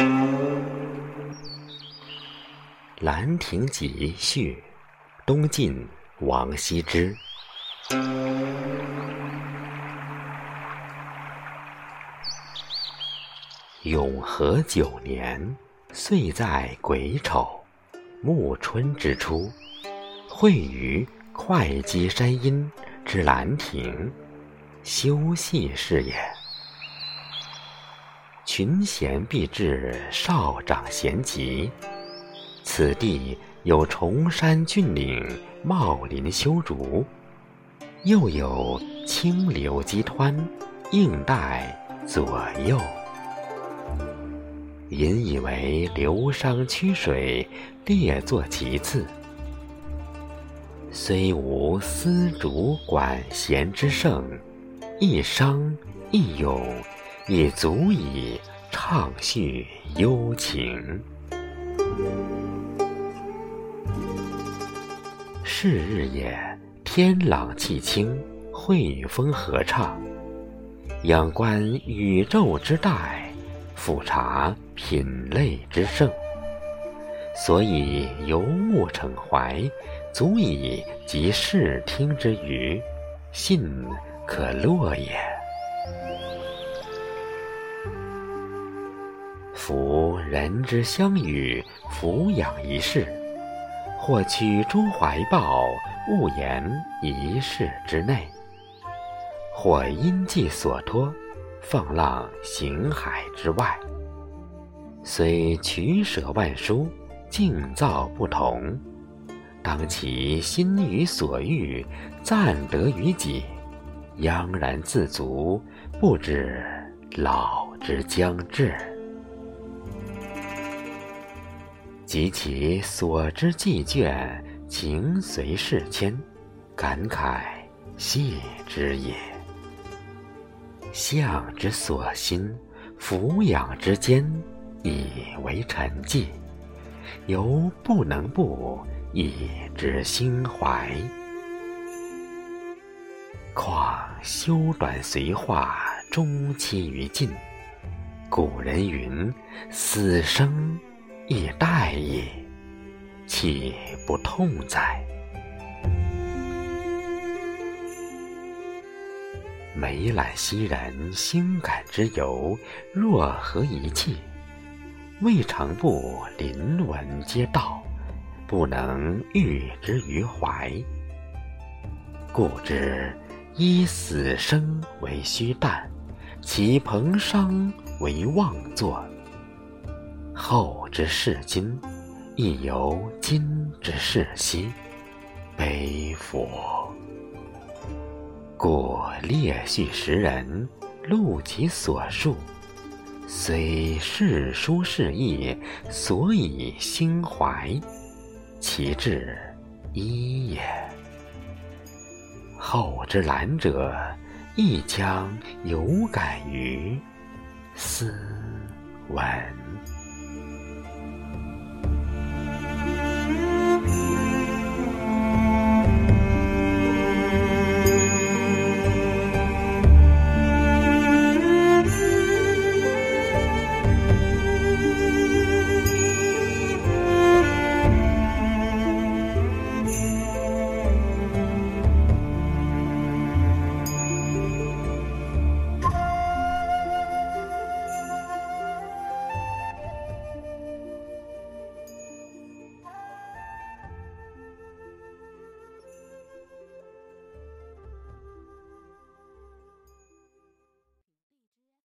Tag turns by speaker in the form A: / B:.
A: 《兰亭集序》，东晋王羲之。永和九年，岁在癸丑，暮春之初，会于会稽山阴之兰亭，修禊事也。群贤毕至，少长咸集。此地有崇山峻岭，茂林修竹，又有清流激湍，映带左右。引以为流觞曲水，列作其次。虽无丝竹管弦之盛，一觞一咏。也足以畅叙幽情。是日也，天朗气清，惠风和畅。仰观宇宙之大，俯察品类之盛，所以游目骋怀，足以及视听之娱，信可乐也。夫人之相与，抚养一世，或取诸怀抱，误言一室之内；或因寄所托，放浪形骸之外。虽取舍万殊，境造不同，当其心于所欲，暂得于己，央然自足，不知老之将至。及其所之既倦，情随事迁，感慨谢之也。相之所欣，俯仰之间，以为陈迹，犹不能不以之心怀。况修短随化，终期于尽。古人云：“死生。”亦待也，岂不痛哉？梅览昔人兴感之由，若何一气？未尝不临文皆道，不能喻之于怀。故知依死生为虚诞，其彭殇为妄作。后之视今，亦犹今之视昔，悲夫！故列叙时人，录其所述，虽世殊事异，所以兴怀，其志一也。后之览者，亦将有感于斯文。